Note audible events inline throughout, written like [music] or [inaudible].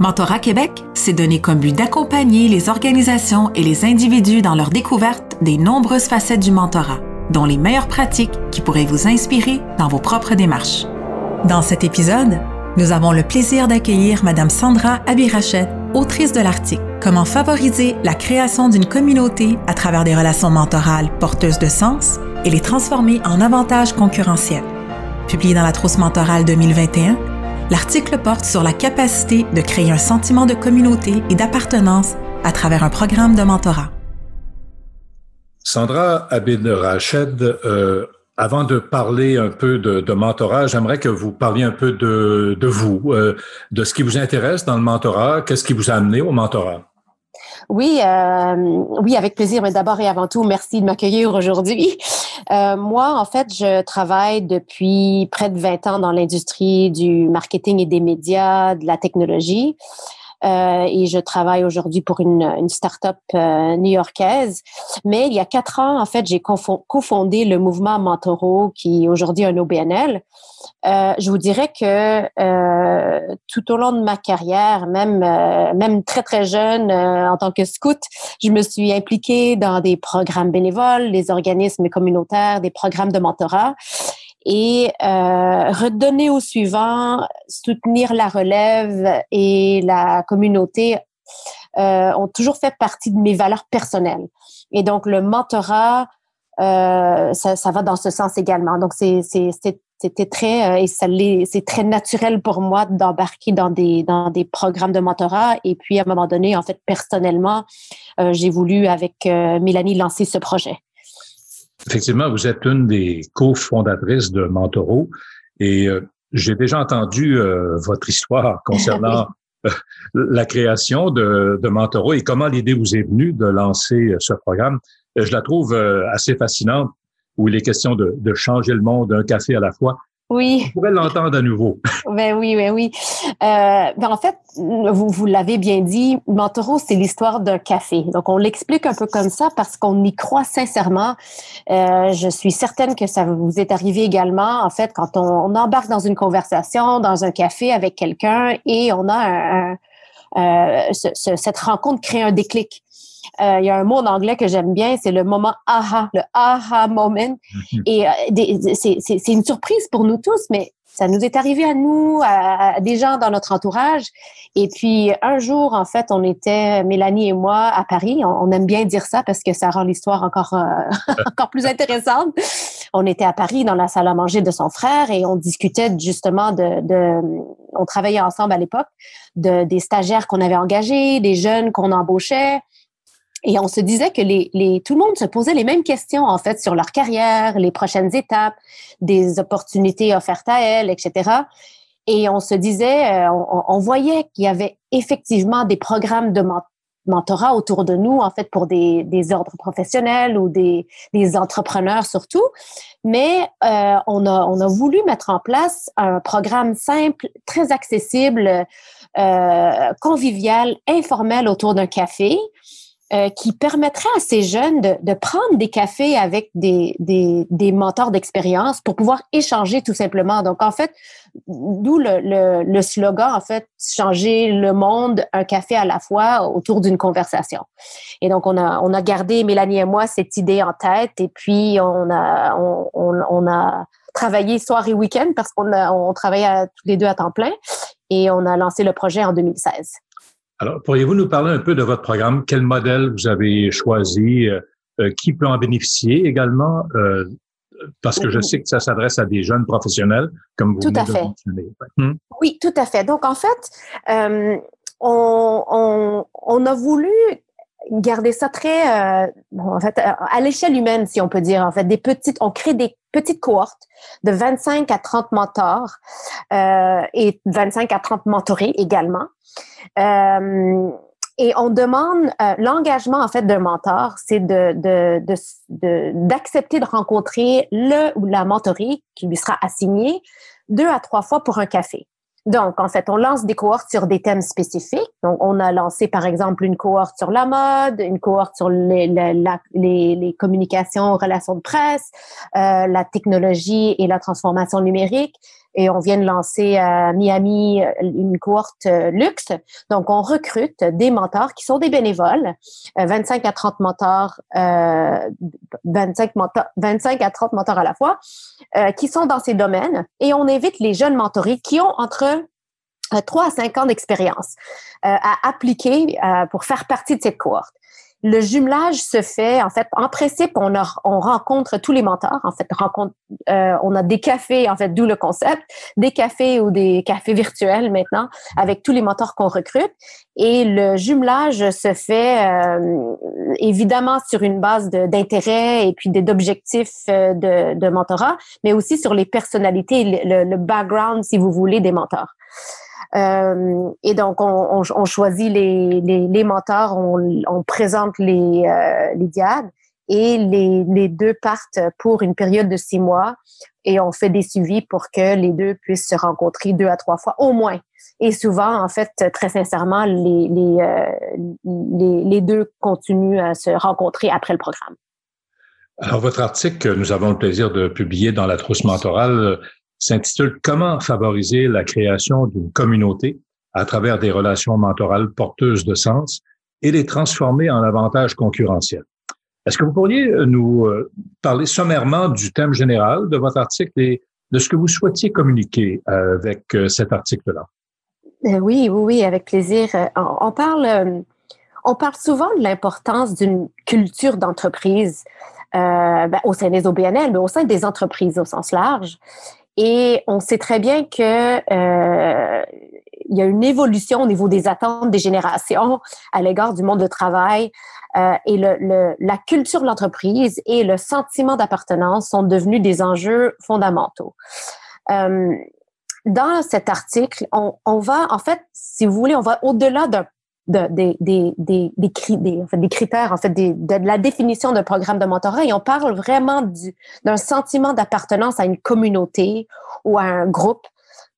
Mentorat Québec s'est donné comme but d'accompagner les organisations et les individus dans leur découverte des nombreuses facettes du mentorat, dont les meilleures pratiques qui pourraient vous inspirer dans vos propres démarches. Dans cet épisode, nous avons le plaisir d'accueillir Madame Sandra Abirachet, autrice de l'article Comment favoriser la création d'une communauté à travers des relations mentorales porteuses de sens et les transformer en avantages concurrentiels. Publié dans la Trousse mentorale 2021, L'article porte sur la capacité de créer un sentiment de communauté et d'appartenance à travers un programme de mentorat. Sandra Abid Rached, euh, avant de parler un peu de, mentorat, j'aimerais que vous parliez un peu de, vous, euh, de ce qui vous intéresse dans le mentorat, qu'est-ce qui vous a amené au mentorat? Oui, euh, oui, avec plaisir. Mais d'abord et avant tout, merci de m'accueillir aujourd'hui. Euh, moi, en fait, je travaille depuis près de 20 ans dans l'industrie du marketing et des médias, de la technologie. Euh, et je travaille aujourd'hui pour une, une start-up euh, new-yorkaise. Mais il y a quatre ans, en fait, j'ai cofondé le mouvement Mentoro, qui est aujourd'hui un OBNL. Euh, je vous dirais que tout au long de ma carrière, même très très jeune en tant que scout, je me suis impliquée dans des programmes bénévoles, des organismes communautaires, des programmes de mentorat et euh, redonner au suivant, soutenir la relève et la communauté euh, ont toujours fait partie de mes valeurs personnelles. Et donc le mentorat, euh, ça, ça, va dans ce sens également. Donc c'était très euh, et c'est très naturel pour moi d'embarquer dans des dans des programmes de mentorat et puis à un moment donné en fait personnellement euh, j'ai voulu avec euh, Mélanie lancer ce projet. Effectivement, vous êtes une des cofondatrices de Mentoro et euh, j'ai déjà entendu euh, votre histoire concernant [laughs] euh, la création de, de Mentoro et comment l'idée vous est venue de lancer ce programme. Je la trouve assez fascinante où il est question de, de changer le monde d'un café à la fois. Oui. On pourrait l'entendre à nouveau. [laughs] Ben oui, ben oui. Euh, ben en fait, vous, vous l'avez bien dit, Mentoro, c'est l'histoire d'un café. Donc, on l'explique un peu comme ça parce qu'on y croit sincèrement. Euh, je suis certaine que ça vous est arrivé également, en fait, quand on, embarque dans une conversation, dans un café avec quelqu'un et on a un, euh, cette rencontre crée un déclic. Euh, il y a un mot en anglais que j'aime bien, c'est le moment aha, le aha moment. Mhm. Et euh, c'est une surprise pour nous tous, mais ça nous est arrivé à nous, à, des gens dans notre entourage. Et puis un jour, en fait, on était Mélanie et moi à Paris. On, aime bien dire ça parce que ça rend l'histoire encore euh, [laughs] encore plus intéressante. On était à Paris dans la salle à manger de son frère et on discutait justement de, de on travaillait ensemble à l'époque, de des stagiaires qu'on avait engagés, des jeunes qu'on embauchait. Et on se disait que les, les, tout le monde se posait les mêmes questions, en fait, sur leur carrière, les prochaines étapes, des opportunités offertes à elles, etc. Et on se disait, euh, on, on, voyait qu'il y avait effectivement des programmes de mentorat autour de nous, en fait, pour des, des ordres professionnels ou des, des entrepreneurs surtout. Mais euh, on, a, on a voulu mettre en place un programme simple, très accessible, euh, convivial, informel autour d'un café euh, qui permettrait à ces jeunes de, de prendre des cafés avec des, des, des mentors d'expérience pour pouvoir échanger tout simplement. Donc, en fait, d'où le, le, le, slogan, en fait, changer le monde un café à la fois autour d'une conversation. Et donc, on a, on a gardé, Mélanie et moi, cette idée en tête et puis on a, on, on, a travaillé soir et week-end parce qu'on on travaillait tous les deux à temps plein et on a lancé le projet en 2016. Alors, pourriez-vous nous parler un peu de votre programme? Quel modèle vous avez choisi? Euh, euh, qui peut en bénéficier également? Euh, parce que je sais que ça s'adresse à des jeunes professionnels, comme vous tout à fait. Hmm? Oui, tout à fait. Donc, en fait, on, on, a voulu garder ça très, euh, en fait, à l'échelle humaine, si on peut dire. En fait, des petites, on crée des petites cohortes de 25 à 30 mentors euh, et 25 à 30 mentorés également. Euh, et on demande euh, l'engagement en fait d'un mentor, c'est de, d'accepter de, de, de, rencontrer le ou la mentorée qui lui sera assigné deux à trois fois pour un café. Donc, en fait, on lance des cohortes sur des thèmes spécifiques. Donc, on a lancé, par exemple, une cohorte sur la mode, une cohorte sur les, les, les, communications, relations de presse, euh, la technologie et la transformation numérique, et on vient de lancer à Miami une cohorte luxe. Donc, on recrute des mentors qui sont des bénévoles, 25 à 30 mentors, 25, mentors, 25 à 30 mentors à la fois, qui sont dans ces domaines et on invite les jeunes mentorés qui ont entre 3 à 5 ans d'expérience à appliquer pour faire partie de cette cohorte. Le jumelage se fait, en fait, en principe, on, on rencontre tous les mentors. En fait, rencontre, euh, on a des cafés, en fait, d'où le concept, des cafés ou des cafés virtuels maintenant, avec tous les mentors qu'on recrute. Et le jumelage se fait euh, évidemment sur une base d'intérêt et puis d'objectifs euh, de, de mentorat, mais aussi sur les personnalités, le, le background, si vous voulez, des mentors. Euh, et donc, on, choisit les, les, mentors, on, on, présente les, euh, les diades et les, les, deux partent pour une période de six mois et on fait des suivis pour que les deux puissent se rencontrer deux à trois fois au moins. Et souvent, en fait, très sincèrement, les, les, euh, les, les deux continuent à se rencontrer après le programme. Alors, votre article que nous avons le plaisir de publier dans la trousse mentorale s'intitule Comment favoriser la création d'une communauté à travers des relations mentorales porteuses de sens et les transformer en avantages concurrentiels. Est-ce que vous pourriez euh, nous euh, parler sommairement du thème général de votre article et de ce que vous souhaitiez communiquer euh, avec cet article-là? Oui, oui, oui, avec plaisir. On parle, on parle souvent de l'importance d'une culture d'entreprise ben, au sein des OBNL, mais au sein des entreprises au sens large. Et on sait très bien que euh, il y a une évolution au niveau des attentes des générations à l'égard du monde du travail. Euh, et le, la culture de l'entreprise et le sentiment d'appartenance sont devenus des enjeux fondamentaux. Euh, dans cet article, on, on, va, en fait, si vous voulez, on va au-delà d'un de, des, des, des, des, critères, en fait, de, la définition d'un programme de mentorat et on parle vraiment d'un sentiment d'appartenance à une communauté ou à un groupe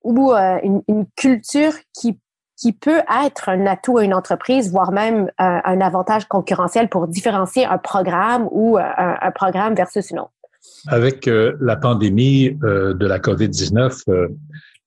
ou euh, une, culture qui, qui peut être un atout à une entreprise, voire même euh, un avantage concurrentiel pour différencier un programme ou euh, un, programme versus une autre. Avec la pandémie de la COVID-19,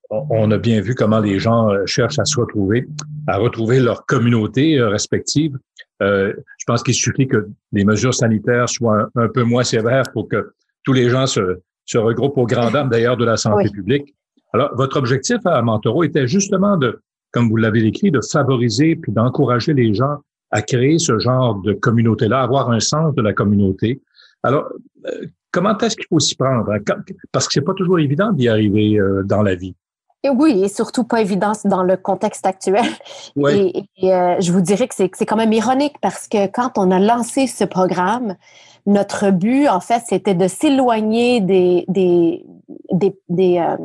on a bien vu comment les gens euh, cherchent à se retrouver, à retrouver leur communauté euh, respective. Euh, je pense qu'il suffit que les mesures sanitaires soient un, peu moins sévères pour que tous les gens se, se regroupent aux grandes dames d'ailleurs de la santé publique. Alors, votre objectif à Montoro était justement de, comme vous l'avez écrit, de favoriser puis d'encourager les gens à créer ce genre de communauté-là, avoir un sens de la communauté. Alors, comment est-ce qu'il faut s'y prendre? Hein? Parce que c'est pas toujours évident d'y arriver dans la vie. Et oui, et surtout pas évident dans le contexte actuel. Et, euh, je vous dirais que c'est quand même ironique parce que quand on a lancé ce programme, notre but, en fait, c'était de s'éloigner des, des, des, des, euh,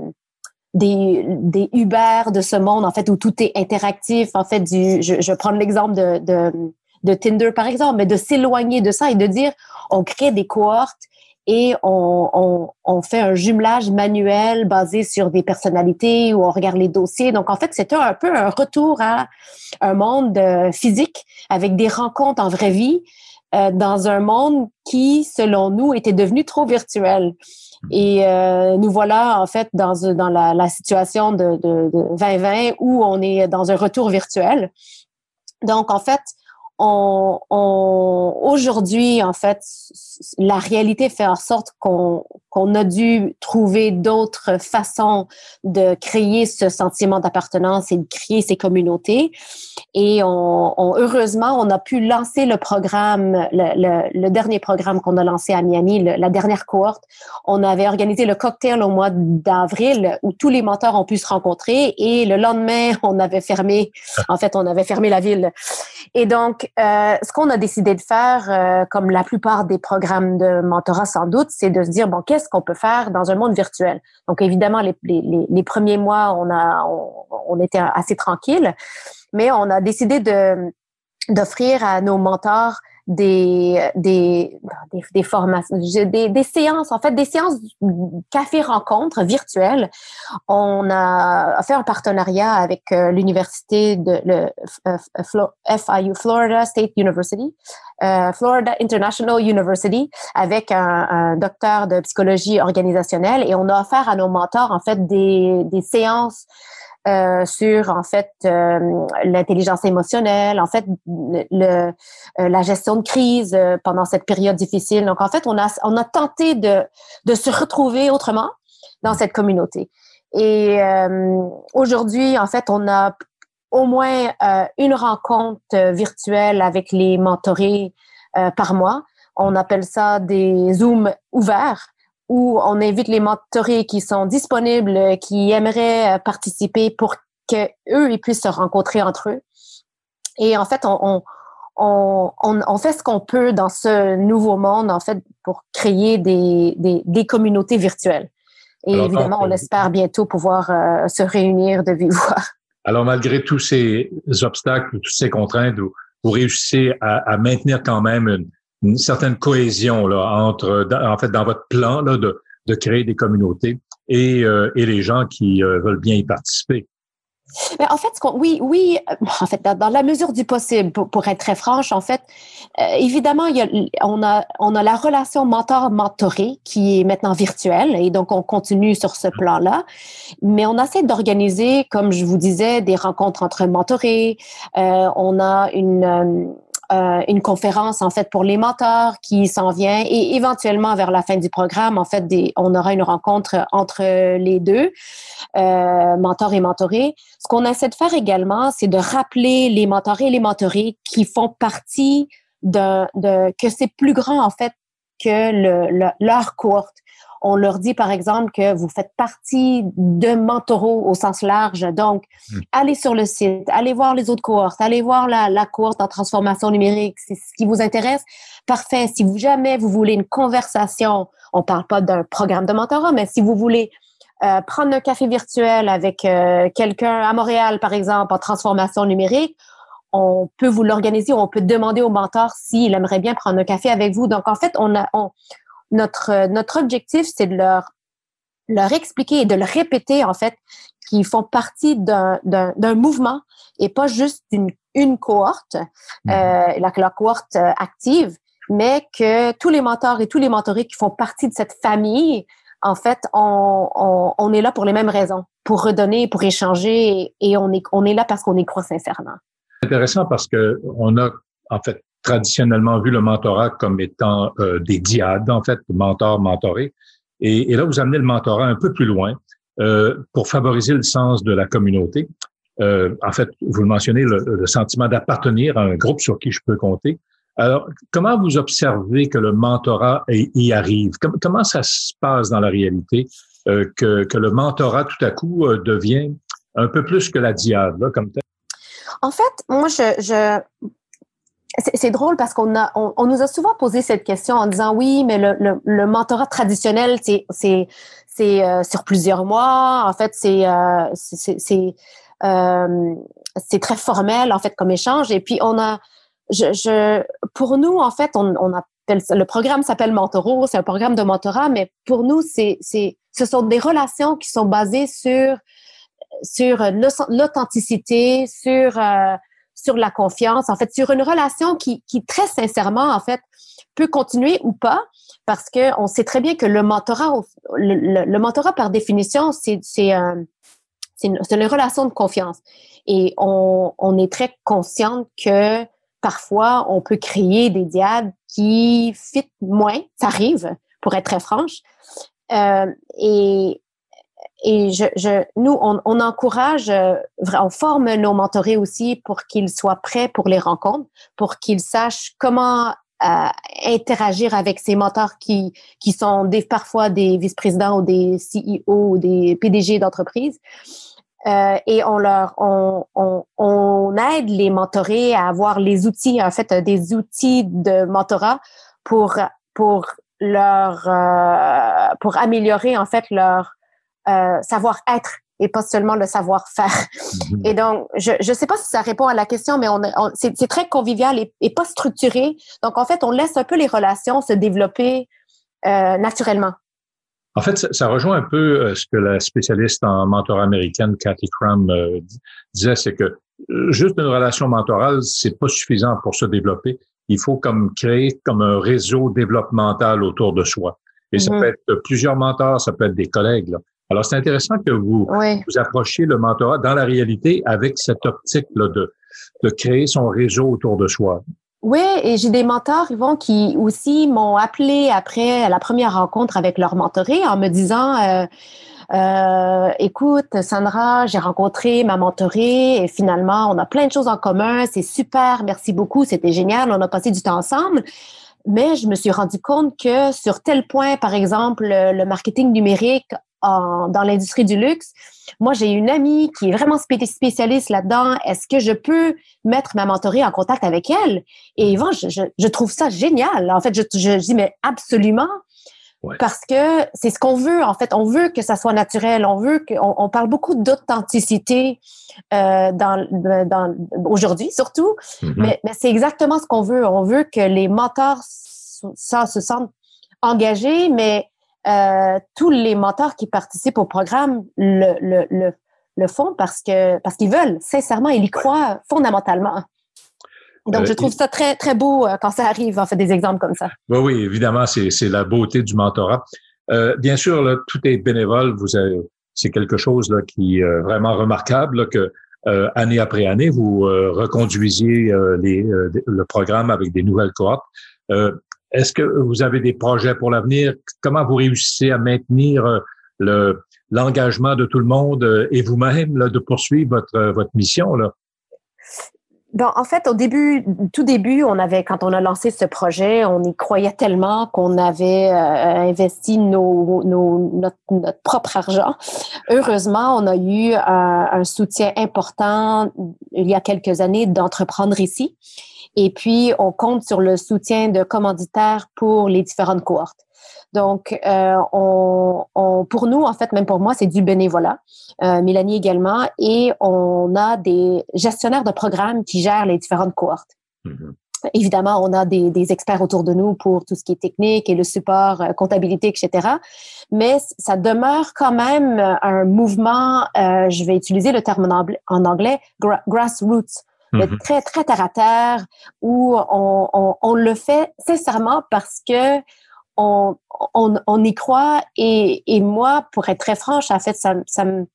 des, des, Uber de ce monde, en fait, où tout est interactif. En fait, du, je, prendre l'exemple de, de, de Tinder, par exemple, mais de s'éloigner de ça et de dire, on crée des cohortes et on, fait un jumelage manuel basé sur des personnalités où on regarde les dossiers. Donc, en fait, c'était un peu un retour à un monde euh, physique avec des rencontres en vraie vie euh, dans un monde qui, selon nous, était devenu trop virtuel. Et euh, nous voilà en fait dans, la, situation de 2020 où on est dans un retour virtuel. Donc, en fait, on, on aujourd'hui, en fait, la réalité fait en sorte qu'on qu'on a dû trouver d'autres façons de créer ce sentiment d'appartenance et de créer ces communautés. Et on, on, heureusement, on a pu lancer le programme, le, le, dernier programme qu'on a lancé à Miami, la dernière cohorte. On avait organisé le cocktail au mois d'avril où tous les mentors ont pu se rencontrer et le lendemain, on avait fermé, en fait, on avait fermé la ville. Et donc, euh, ce qu'on a décidé de faire, euh, comme la plupart des programmes de mentorat sans doute, c'est de se dire, bon, qu'est-ce qu'on peut faire dans un monde virtuel? Donc, évidemment, les, les, les premiers mois, on, a, on, était assez tranquille, mais on a décidé de d'offrir à nos mentors des, des, des, formations, des, des, séances, en fait, des séances café-rencontres virtuelles. On a fait un partenariat avec euh, l'université de FIU, Florida State University, euh, Florida International University, avec un, un, docteur de psychologie organisationnelle et on a offert à nos mentors, en fait, des, des séances euh, sur en fait euh, l'intelligence émotionnelle, en fait le, euh, la gestion de crise pendant cette période difficile. Donc en fait, on a on a tenté de de se retrouver autrement dans cette communauté. Et aujourd'hui, en fait, on a au moins une rencontre virtuelle avec les mentorés par mois. On appelle ça des Zooms ouverts où on invite les mentorés qui sont disponibles, qui aimeraient euh, participer pour qu'eux ils puissent se rencontrer entre eux. Et en fait, on, on, on, on fait ce qu'on peut dans ce nouveau monde, en fait, pour créer des, des, des communautés virtuelles. Et évidemment, on espère bientôt pouvoir euh, se réunir de vive voix. Alors, malgré tous ces obstacles, toutes ces contraintes, vous, vous réussissez à, à, maintenir quand même une, une certaine cohésion là, entre, en fait, dans votre plan là, de, de créer des communautés et, euh, et les gens qui euh, veulent bien y participer. Mais en fait, oui, oui, en fait, dans, la mesure du possible, pour, être très franche, en fait, euh, évidemment, il y a, on a, on a la relation mentor-mentoré qui est maintenant virtuelle et donc on continue sur ce plan-là. Mais on essaie d'organiser, comme je vous disais, des rencontres entre mentorés. Euh, on a une euh, une conférence en fait pour les mentors qui s'en vient et éventuellement vers la fin du programme en fait des, on aura une rencontre entre les deux euh, mentors et mentorés. Ce qu'on essaie de faire également, c'est de rappeler les mentorés et les mentorés qui font partie de, de que c'est plus grand en fait que le, leur courte on leur dit, par exemple, que vous faites partie de Mentoro au sens large. Donc, hmm. allez sur le site, allez voir les autres cohortes, allez voir la, la cohorte en transformation numérique. C'est ce qui vous intéresse. Parfait. Si vous jamais vous voulez une conversation, on parle pas d'un programme de mentorat, mais si vous voulez euh, prendre un café virtuel avec euh, quelqu'un à Montréal, par exemple, en transformation numérique, on peut vous l'organiser, on peut demander au mentor s'il aimerait bien prendre un café avec vous. Donc, en fait, on, a, on, notre, notre objectif, c'est de leur, leur expliquer et de leur répéter, en fait, qu'ils font partie d'un mouvement et pas juste d'une une cohorte, mhm. euh, la, la, cohorte euh, active, mais que tous les mentors et tous les mentorés qui font partie de cette famille, en fait, on, on, on est là pour les mêmes raisons, pour redonner, pour échanger, et on est, on est là parce qu'on y croit sincèrement. Intéressant parce que on a en fait traditionnellement vu le mentorat comme étant euh, des diades, en fait, mentor, mentoré. Et, là, vous amenez le mentorat un peu plus loin euh, pour favoriser le sens de la communauté. Euh, en fait, vous le mentionnez, le, sentiment d'appartenir à un groupe sur qui je peux compter. Alors, comment vous observez que le mentorat y arrive? comment ça se passe dans la réalité que, que, le mentorat, tout à coup, devient un peu plus que la diade, là, comme tel? En fait, moi, je c'est drôle parce qu'on a, on, nous a souvent posé cette question en disant oui, mais le, le, le mentorat traditionnel, c'est c'est c'est euh, sur plusieurs mois. En fait, c'est euh, c'est euh, c'est très formel en fait comme échange. Et puis on a, je, je pour nous en fait, on, on appelle le programme s'appelle Mentoro, c'est un programme de mentorat, mais pour nous c'est c'est ce sont des relations qui sont basées sur sur l'authenticité, sur euh, sur la confiance, en fait, sur une relation qui, qui très sincèrement, en fait, peut continuer ou pas, parce que on sait très bien que le mentorat, le, le, mentorat par définition, c'est c'est euh, une, une, relation de confiance. Et on, on est très consciente que parfois, on peut créer des diades qui fit moins. Ça arrive, pour être très franche. Euh, et et je, je, nous, on, on encourage, euh, on forme nos mentorés aussi pour qu'ils soient prêts pour les rencontres, pour qu'ils sachent comment euh, interagir avec ces mentors qui, qui sont des, parfois des vice-présidents ou des CEO ou des PDG d'entreprise. Euh, et on leur on, on, on, aide les mentorés à avoir les outils, en fait, des outils de mentorat pour pour leur euh, pour améliorer en fait leur euh, savoir-être et pas seulement le savoir-faire. Mm-hmm. Et donc, je ne sais pas si ça répond à la question, mais on, c'est très convivial et, pas structuré. Donc, en fait, on laisse un peu les relations se développer euh, naturellement. En fait, ça, rejoint un peu euh, ce que la spécialiste en mentorat américaine, Cathy Crum, euh, disait, c'est que juste une relation mentorale, c'est pas suffisant pour se développer. Il faut comme créer comme un réseau développemental autour de soi. Et ça mm-hmm. peut être plusieurs mentors, ça peut être des collègues. Là. Alors, c'est intéressant que vous vous approchiez le mentorat dans la réalité avec cette optique là, de, de créer son réseau autour de soi. Oui, et j'ai des mentors, Yvon, qui aussi m'ont appelé après la première rencontre avec leur mentoré en me disant euh, euh, écoute, Sandra, j'ai rencontré ma mentorée et finalement, on a plein de choses en commun, c'est super, merci beaucoup, c'était génial, on a passé du temps ensemble. Mais je me suis rendu compte que sur tel point, par exemple, le marketing numérique dans l'industrie du luxe. Moi, j'ai une amie qui est vraiment spécialiste là-dedans. Est-ce que je peux mettre ma mentorée en contact avec elle? Et Yvan, je, je, trouve ça génial. En fait, je, je dis, mais absolument. Parce que c'est ce qu'on veut, en fait. On veut que ça soit naturel. On veut qu'on on parle beaucoup d'authenticité euh, dans, dans, aujourd'hui, surtout. Mm-hmm. Mais, mais c'est exactement ce qu'on veut. On veut que les mentors ça, se sentent engagés, mais euh, tous les mentors qui participent au programme le, le, le, le font parce que parce qu'ils veulent, sincèrement, ils y croient fondamentalement. Donc, je euh, trouve ça très, très beau euh, quand ça arrive, en fait, des exemples comme ça. Oui, oui, évidemment, c'est la beauté du mentorat. Euh, bien sûr, là, tout est bénévole. Vous c'est quelque chose là, qui est vraiment remarquable que année après année, vous reconduisiez les, le programme avec des nouvelles cohortes. Est-ce que vous avez des projets pour l'avenir? Comment vous réussissez à maintenir euh, le, l'engagement de tout le monde euh, et vous-même de poursuivre votre, euh, votre mission? Là? Bon, en fait, au début, tout début, on avait, quand on a lancé ce projet, on y croyait tellement qu'on avait investi nos, nos, notre, propre argent. Heureusement, on a eu un, un soutien important il y a quelques années d'entreprendre ici. Et puis, on compte sur le soutien de commanditaires pour les différentes cohortes. Donc, euh, on, on, pour nous, en fait, même pour moi, c'est du bénévolat. Euh, Mélanie également. Et on a des gestionnaires de programmes qui gèrent les différentes cohortes. Mm-hmm. Évidemment, on a des, des, experts autour de nous pour tout ce qui est technique et le support, euh, comptabilité, etc. Mais ça demeure quand même un mouvement, euh, je vais utiliser le terme en anglais grassroots mais mm-hmm. très, très terre à terre, où on, on, on, le fait sincèrement parce que on, on, on y croit. Et, et, moi, pour être très franche, en fait, ça, ça me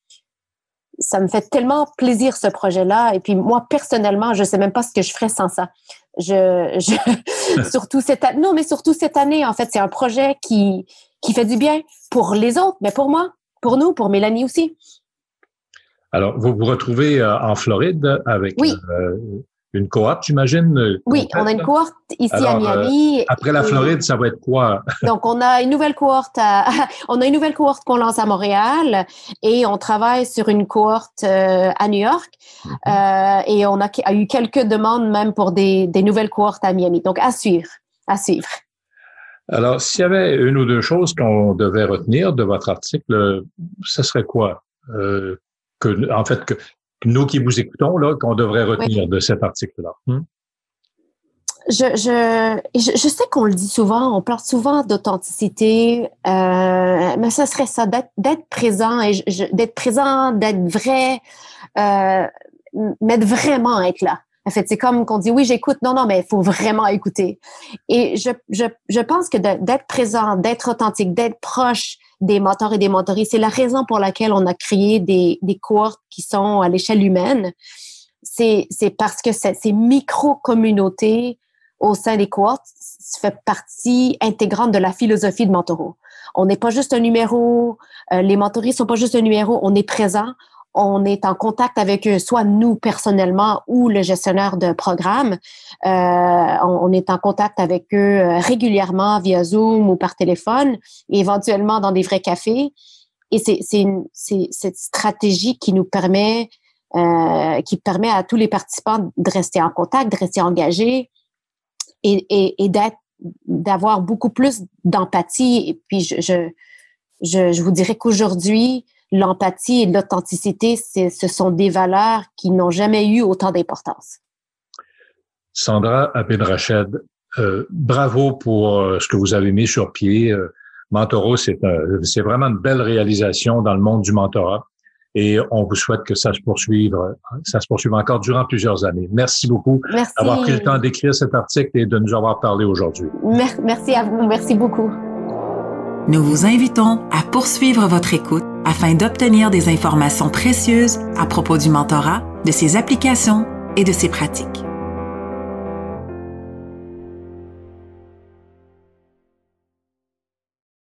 ça me fait tellement plaisir ce projet-là. Et puis moi personnellement, je sais même pas ce que je ferais sans ça. Je, je [laughs] surtout cette non, mais surtout cette année, en fait, c'est un projet qui qui fait du bien pour les autres, mais pour moi, pour nous, pour Mélanie aussi. Alors, vous vous retrouvez euh, en Floride avec euh, une cohorte, j'imagine? Euh, oui, on a une cohorte ici à Miami. après la Floride, ça va être quoi? [laughs] Donc, on a une nouvelle cohorte [laughs] on a une nouvelle cohorte qu'on lance à Montréal et on travaille sur une cohorte à New York. Mm-hmm. et on a, eu quelques demandes même pour des, des nouvelles cohortes à Miami. Donc, à suivre, à suivre. Alors, s'il y avait une ou deux choses qu'on devait retenir de votre article, ce serait quoi? Que, en fait, que nous qui vous écoutons, là, qu'on devrait retenir de cet article-là? Hmm? Je, je, je, sais qu'on le dit souvent, on parle souvent d'authenticité, euh, mais ce serait ça, d'être présent et d'être présent, d'être vrai, euh, mais de vraiment être là. En fait, c'est comme qu'on dit oui, j'écoute. Non, non, mais il faut vraiment écouter. Et je, je, je pense que d'être présent, d'être authentique, d'être proche, des mentors et des mentories. C'est la raison pour laquelle on a créé des, des cohortes qui sont à l'échelle humaine. C'est, parce que ces micro-communautés au sein des cohortes fait partie intégrante de la philosophie de Mentoro. On n'est pas juste un numéro, euh, les mentories sont pas juste un numéro, on est présent, on est en contact avec eux, soit nous personnellement ou le gestionnaire de programme. Euh, on, est en contact avec eux euh, régulièrement via Zoom ou par téléphone, et éventuellement dans des vrais cafés. Et c'est cette stratégie qui nous permet, euh, qui permet à tous les participants de rester en contact, de rester engagés et, d'avoir beaucoup plus d'empathie. Et puis, je, je vous dirais qu'aujourd'hui, l'empathie et l'authenticité, ce sont des valeurs qui n'ont jamais eu autant d'importance. Sandra Abed euh, bravo pour euh, ce que vous avez mis sur pied. Euh, Mentoro, c'est vraiment une belle réalisation dans le monde du mentorat et on vous souhaite que ça se poursuive, ça se poursuive encore durant plusieurs années. Merci beaucoup d'avoir pris le temps d'écrire cet article et de nous avoir parlé aujourd'hui. Merci à vous, merci beaucoup. Nous vous invitons à poursuivre votre écoute afin d'obtenir des informations précieuses à propos du mentorat, de ses applications et de ses pratiques.